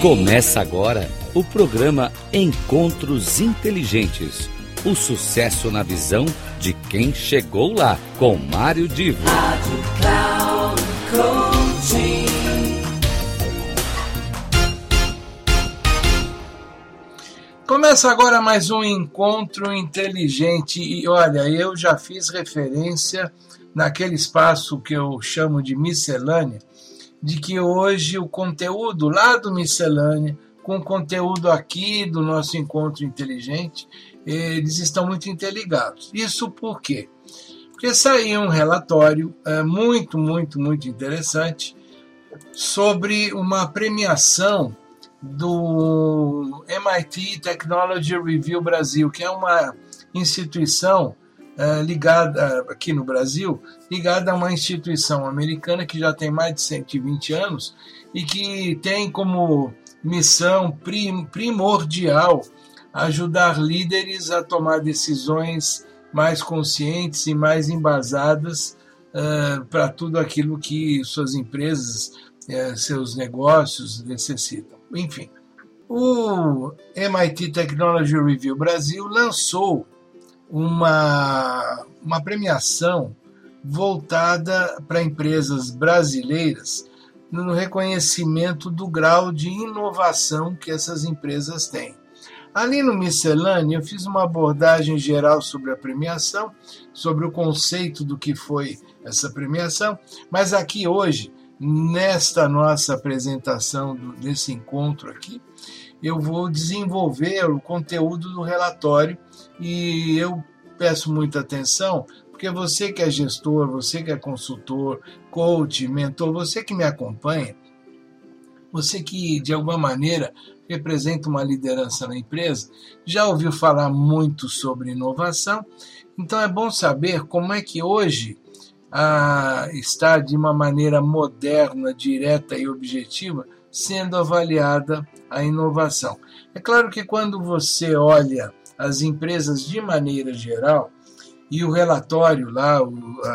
Começa agora o programa Encontros Inteligentes. O sucesso na visão de quem chegou lá, com Mário Divo. Rádio Cloud. Começa agora mais um encontro inteligente e olha, eu já fiz referência naquele espaço que eu chamo de miscelânea, de que hoje o conteúdo lá do miscelânea, com o conteúdo aqui do nosso encontro inteligente, eles estão muito interligados. Isso por quê? Porque saiu um relatório é, muito, muito, muito interessante sobre uma premiação do MIT Technology Review Brasil, que é uma instituição uh, ligada aqui no Brasil, ligada a uma instituição americana que já tem mais de 120 anos e que tem como missão prim primordial ajudar líderes a tomar decisões mais conscientes e mais embasadas uh, para tudo aquilo que suas empresas, uh, seus negócios necessitam enfim. O MIT Technology Review Brasil lançou uma, uma premiação voltada para empresas brasileiras no reconhecimento do grau de inovação que essas empresas têm. Ali no Miscelâneo, eu fiz uma abordagem geral sobre a premiação, sobre o conceito do que foi essa premiação, mas aqui hoje nesta nossa apresentação desse encontro aqui, eu vou desenvolver o conteúdo do relatório e eu peço muita atenção, porque você que é gestor, você que é consultor, coach, mentor, você que me acompanha, você que de alguma maneira representa uma liderança na empresa, já ouviu falar muito sobre inovação, então é bom saber como é que hoje a estar de uma maneira moderna, direta e objetiva, sendo avaliada a inovação. É claro que quando você olha as empresas de maneira geral, e o relatório lá, o,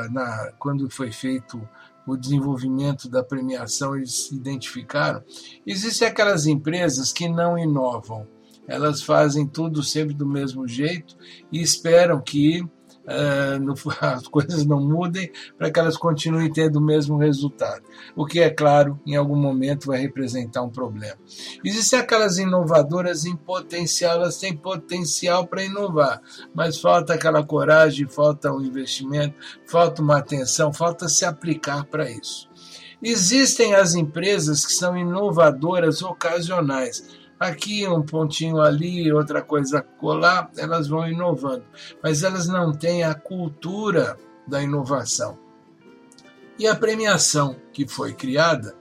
na, quando foi feito o desenvolvimento da premiação, eles identificaram, existem aquelas empresas que não inovam. Elas fazem tudo sempre do mesmo jeito e esperam que no, as coisas não mudem para que elas continuem tendo o mesmo resultado. O que, é claro, em algum momento vai representar um problema. Existem aquelas inovadoras em potencial, elas têm potencial para inovar, mas falta aquela coragem, falta um investimento, falta uma atenção, falta se aplicar para isso. Existem as empresas que são inovadoras ocasionais aqui um pontinho ali, outra coisa colar, elas vão inovando, mas elas não têm a cultura da inovação. E a premiação que foi criada,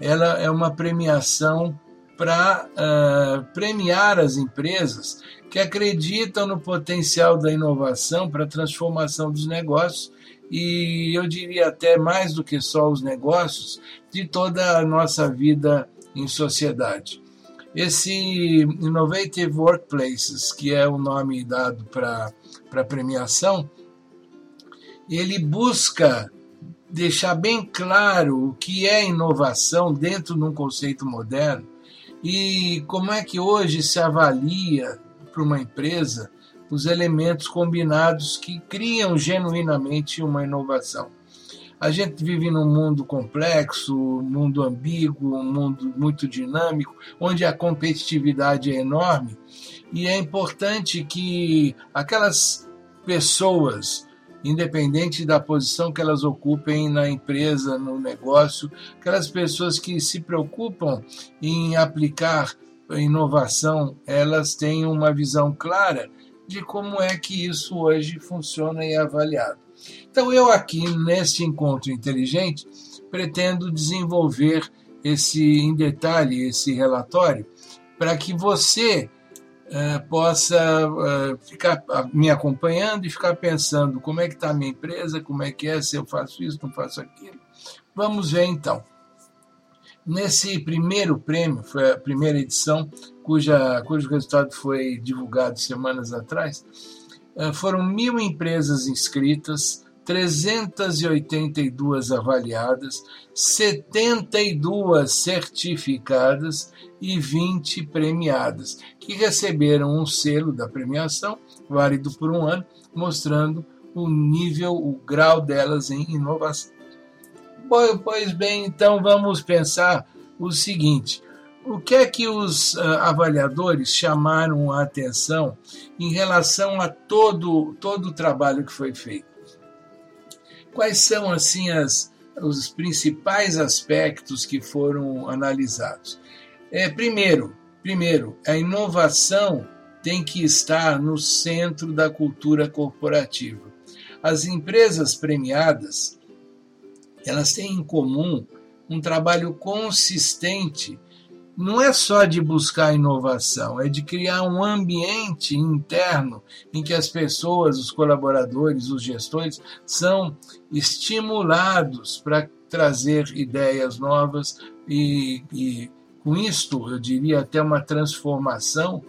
ela é uma premiação para uh, premiar as empresas que acreditam no potencial da inovação para a transformação dos negócios e eu diria até mais do que só os negócios, de toda a nossa vida em sociedade. Esse Innovative Workplaces, que é o nome dado para a premiação, ele busca deixar bem claro o que é inovação dentro de um conceito moderno e como é que hoje se avalia para uma empresa os elementos combinados que criam genuinamente uma inovação. A gente vive num mundo complexo, um mundo ambíguo, um mundo muito dinâmico, onde a competitividade é enorme e é importante que aquelas pessoas, independente da posição que elas ocupem na empresa, no negócio, aquelas pessoas que se preocupam em aplicar inovação, elas tenham uma visão clara de como é que isso hoje funciona e é avaliado. Então, eu aqui, neste encontro inteligente, pretendo desenvolver esse em detalhe, esse relatório, para que você uh, possa uh, ficar me acompanhando e ficar pensando como é que está a minha empresa, como é que é, se eu faço isso, não faço aquilo. Vamos ver então. Nesse primeiro prêmio, foi a primeira edição, cuja, cujo resultado foi divulgado semanas atrás, foram mil empresas inscritas, 382 avaliadas, 72 certificadas e 20 premiadas, que receberam um selo da premiação, válido por um ano, mostrando o nível, o grau delas em inovação. Pois bem, então vamos pensar o seguinte: o que é que os uh, avaliadores chamaram a atenção em relação a todo, todo o trabalho que foi feito? Quais são assim as, os principais aspectos que foram analisados? É, primeiro, primeiro, a inovação tem que estar no centro da cultura corporativa. As empresas premiadas, elas têm em comum um trabalho consistente não é só de buscar inovação, é de criar um ambiente interno em que as pessoas, os colaboradores, os gestores são estimulados para trazer ideias novas e, e com isto, eu diria até uma transformação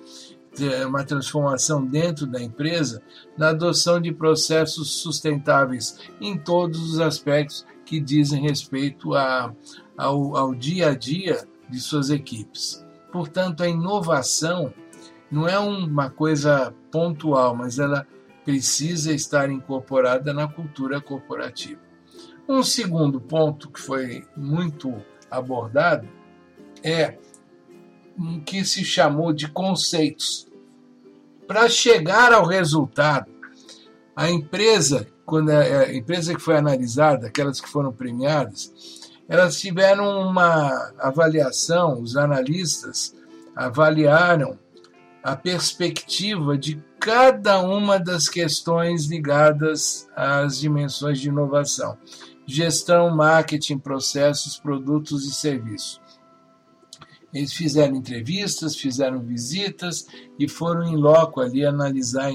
uma transformação dentro da empresa na adoção de processos sustentáveis em todos os aspectos que dizem respeito a, ao, ao dia a dia de suas equipes. Portanto, a inovação não é uma coisa pontual, mas ela precisa estar incorporada na cultura corporativa. Um segundo ponto que foi muito abordado é o que se chamou de conceitos. Para chegar ao resultado, a empresa, quando a empresa que foi analisada, aquelas que foram premiadas, elas tiveram uma avaliação, os analistas avaliaram a perspectiva de cada uma das questões ligadas às dimensões de inovação: gestão, marketing, processos, produtos e serviços. Eles fizeram entrevistas, fizeram visitas e foram em loco ali analisar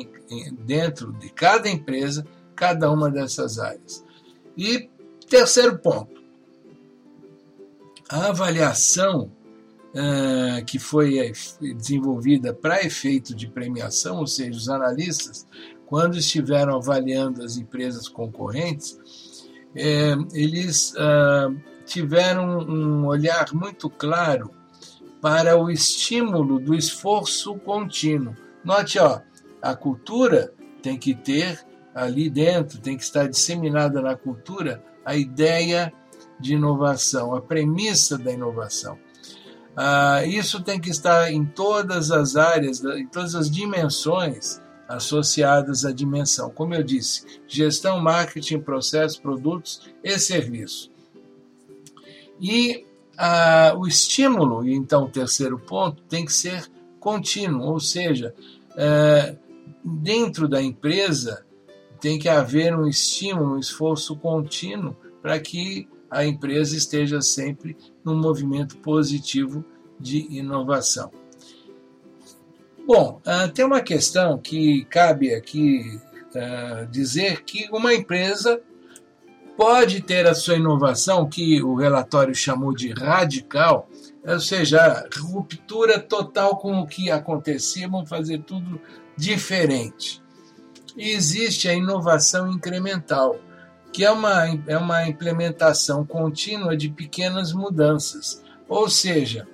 dentro de cada empresa cada uma dessas áreas. E terceiro ponto, a avaliação uh, que foi eh, desenvolvida para efeito de premiação, ou seja, os analistas, quando estiveram avaliando as empresas concorrentes, eh, eles uh, tiveram um olhar muito claro para o estímulo do esforço contínuo. Note, ó, a cultura tem que ter ali dentro, tem que estar disseminada na cultura a ideia de inovação, a premissa da inovação. Ah, isso tem que estar em todas as áreas, em todas as dimensões associadas à dimensão. Como eu disse, gestão, marketing, processos, produtos e serviços. E ah, o estímulo, então o terceiro ponto, tem que ser contínuo, ou seja, eh, dentro da empresa tem que haver um estímulo, um esforço contínuo para que a empresa esteja sempre num movimento positivo de inovação. Bom, uh, tem uma questão que cabe aqui uh, dizer que uma empresa pode ter a sua inovação, que o relatório chamou de radical, ou seja, ruptura total com o que acontecia, vamos fazer tudo diferente. E existe a inovação incremental que é uma, é uma implementação contínua de pequenas mudanças. Ou seja,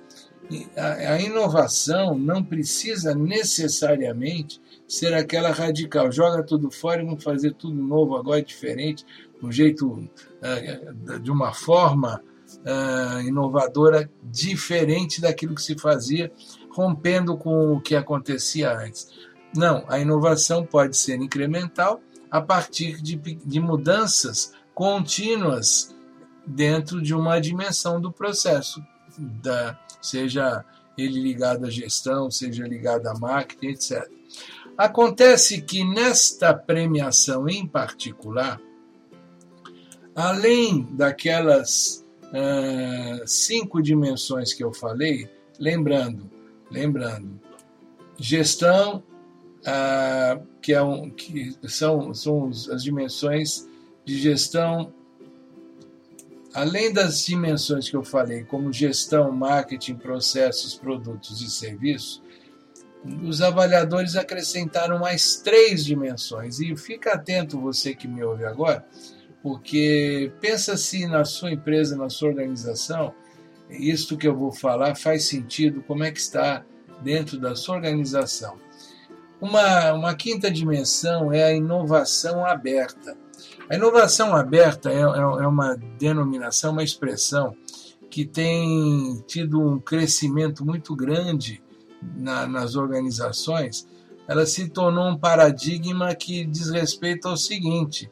a, inovação não precisa necessariamente ser aquela radical, joga tudo fora e vamos fazer tudo novo, agora diferente, de um jeito, uh, de uma forma uh, inovadora, diferente daquilo que se fazia, rompendo com o que acontecia antes. Não, a inovação pode ser incremental a partir de, de mudanças contínuas dentro de uma dimensão do processo, da, seja ele ligado à gestão, seja ligado à marketing, etc. Acontece que nesta premiação em particular, além daquelas uh, cinco dimensões que eu falei, lembrando, lembrando, gestão, uh, que, é um, que são, são as dimensões de gestão, além das dimensões que eu falei, como gestão, marketing, processos, produtos e serviços, os avaliadores acrescentaram mais três dimensões. E fica atento você que me ouve agora, porque pensa se na sua empresa, na sua organização, isto que eu vou falar faz sentido, como é que está dentro da sua organização. Uma, uma quinta dimensão é a inovação aberta. A inovação aberta é, é, é uma denominação, uma expressão que tem tido um crescimento muito grande na, nas organizações, ela se tornou um paradigma que diz respeito ao seguinte: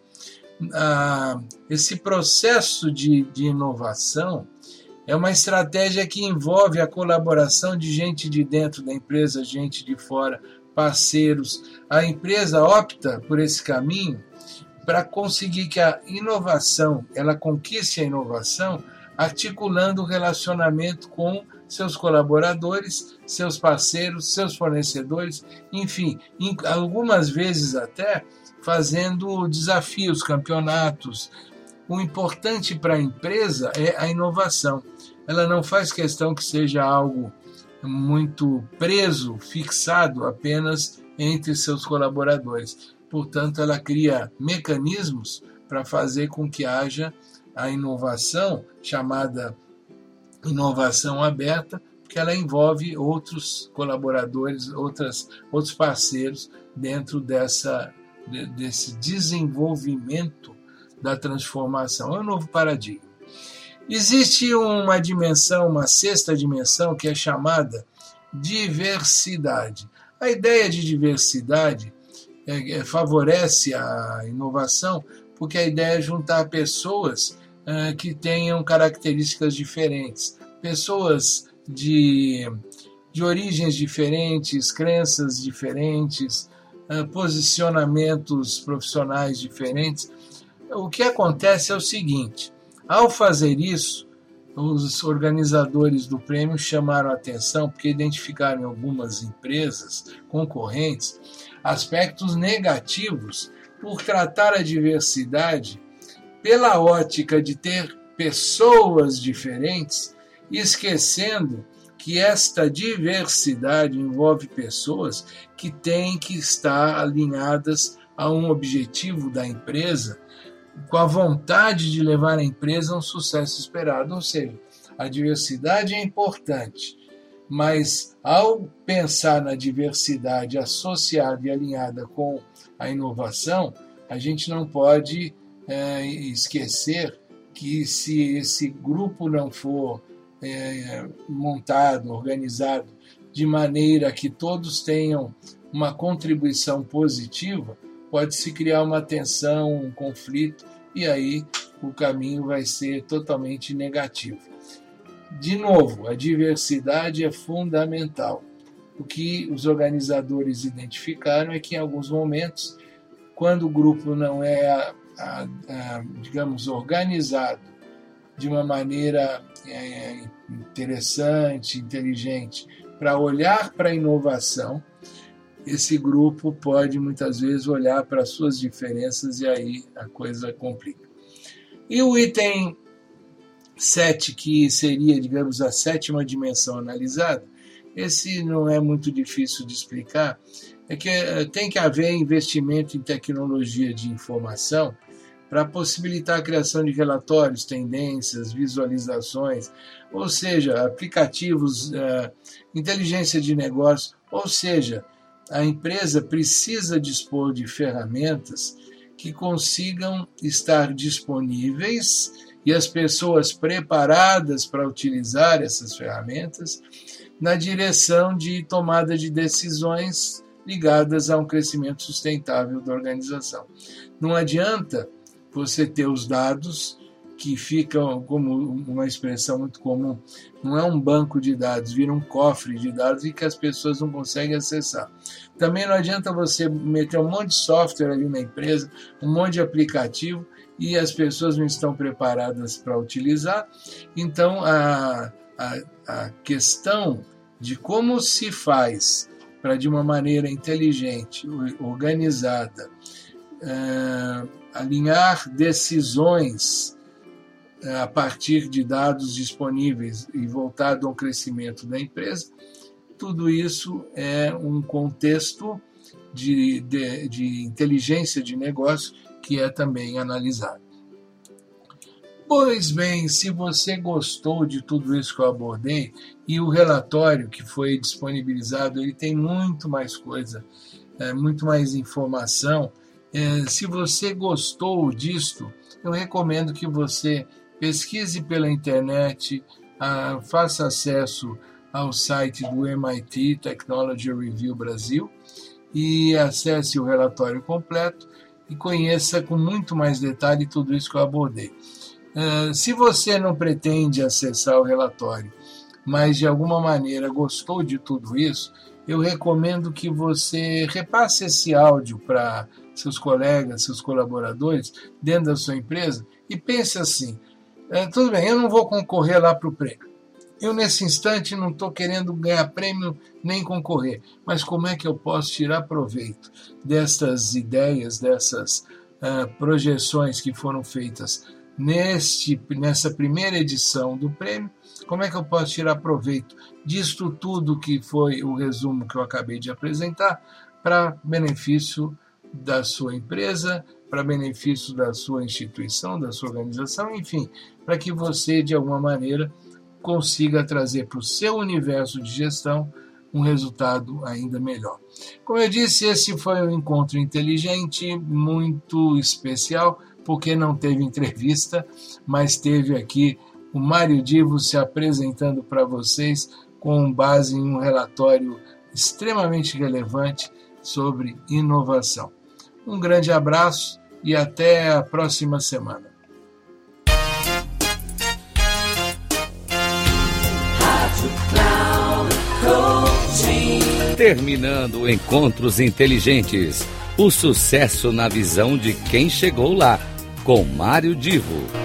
esse processo de, de inovação é uma estratégia que envolve a colaboração de gente de dentro da empresa, gente de fora, parceiros. A empresa opta por esse caminho para conseguir que a inovação, ela conquiste a inovação, articulando o relacionamento com seus colaboradores, seus parceiros, seus fornecedores, enfim, algumas vezes até fazendo desafios, campeonatos. O importante para a empresa é a inovação. Ela não faz questão que seja algo muito preso, fixado apenas entre seus colaboradores. Portanto, ela cria mecanismos para fazer com que haja a inovação chamada inovação aberta, porque ela envolve outros colaboradores, outras, outros parceiros dentro dessa, desse desenvolvimento da transformação. É um novo paradigma. Existe uma dimensão, uma sexta dimensão, que é chamada diversidade. A ideia de diversidade é, é, favorece a inovação, porque a ideia é juntar pessoas uh, que tenham características diferentes, pessoas de, de origens diferentes, crenças diferentes, uh, posicionamentos profissionais diferentes. O que acontece é o seguinte: ao fazer isso, os organizadores do prêmio chamaram atenção porque identificaram em algumas empresas concorrentes aspectos negativos por tratar a diversidade pela ótica de ter pessoas diferentes, esquecendo que esta diversidade envolve pessoas que têm que estar alinhadas a um objetivo da empresa, com a vontade de levar a empresa a um sucesso esperado. Ou seja, a diversidade é importante, mas ao pensar na diversidade associada e alinhada com a inovação, a gente não pode é, esquecer que se esse grupo não for é, montado, organizado de maneira que todos tenham uma contribuição positiva, pode se criar uma tensão, um conflito, e aí o caminho vai ser totalmente negativo. De novo, a diversidade é fundamental. O que os organizadores identificaram é que em alguns momentos, quando o grupo não é a, a, digamos, organizado de uma maneira é, interessante, inteligente, para olhar para a inovação, esse grupo pode muitas vezes olhar para suas diferenças e aí a coisa complica. E o item 7, que seria, digamos, a sétima dimensão analisada, esse não é muito difícil de explicar, é que eh, tem que haver investimento em tecnologia de informação para possibilitar a criação de relatórios, tendências, visualizações, ou seja, aplicativos, uh, inteligência de negócio, ou seja, a empresa precisa dispor de ferramentas que consigam estar disponíveis e as pessoas preparadas para utilizar essas ferramentas na direção de tomada de decisões ligadas a um crescimento sustentável da organização. Não adianta você ter os dados que ficam como uma expressão muito comum, não é um banco de dados, vira um cofre de dados e que as pessoas não conseguem acessar. Também não adianta você meter um monte de software ali na empresa, um monte de aplicativo e as pessoas não estão preparadas para utilizar. Então, a, a, a questão de como se faz para, de uma maneira inteligente, organizada, uh, alinhar decisões a partir de dados disponíveis e voltado ao crescimento da empresa, tudo isso é um contexto de, de, de inteligência de negócio que é também analisado. Pois bem, se você gostou de tudo isso que eu abordei, e o relatório que foi disponibilizado, ele tem muito mais coisa, é, muito mais informação. É, se você gostou disto, eu recomendo que você pesquise pela internet, ah, faça acesso ao site do MIT Technology Review Brasil e acesse o relatório completo e conheça com muito mais detalhe tudo isso que eu abordei. Uh, se você não pretende acessar o relatório, mas de alguma maneira gostou de tudo isso, eu recomendo que você repasse esse áudio para seus colegas, seus colaboradores dentro da sua empresa e pense assim: uh, tudo bem, eu não vou concorrer lá para o prêmio, eu, nesse instante, não estou querendo ganhar prêmio nem concorrer, mas como é que eu posso tirar proveito destas ideias, dessas uh, projeções que foram feitas neste, nessa primeira edição do prêmio? Como é que eu posso tirar proveito disto tudo que foi o resumo que eu acabei de apresentar para benefício da sua empresa, para benefício da sua instituição, da sua organização, enfim, para que você, de alguma maneira, consiga trazer para o seu universo de gestão um resultado ainda melhor. Como eu disse, esse foi um encontro inteligente, muito especial, porque não teve entrevista, mas teve aqui o Mário Divo se apresentando para vocês com base em um relatório extremamente relevante sobre inovação. Um grande abraço e até a próxima semana. Terminando Encontros Inteligentes. O sucesso na visão de quem chegou lá. Com Mário Divo.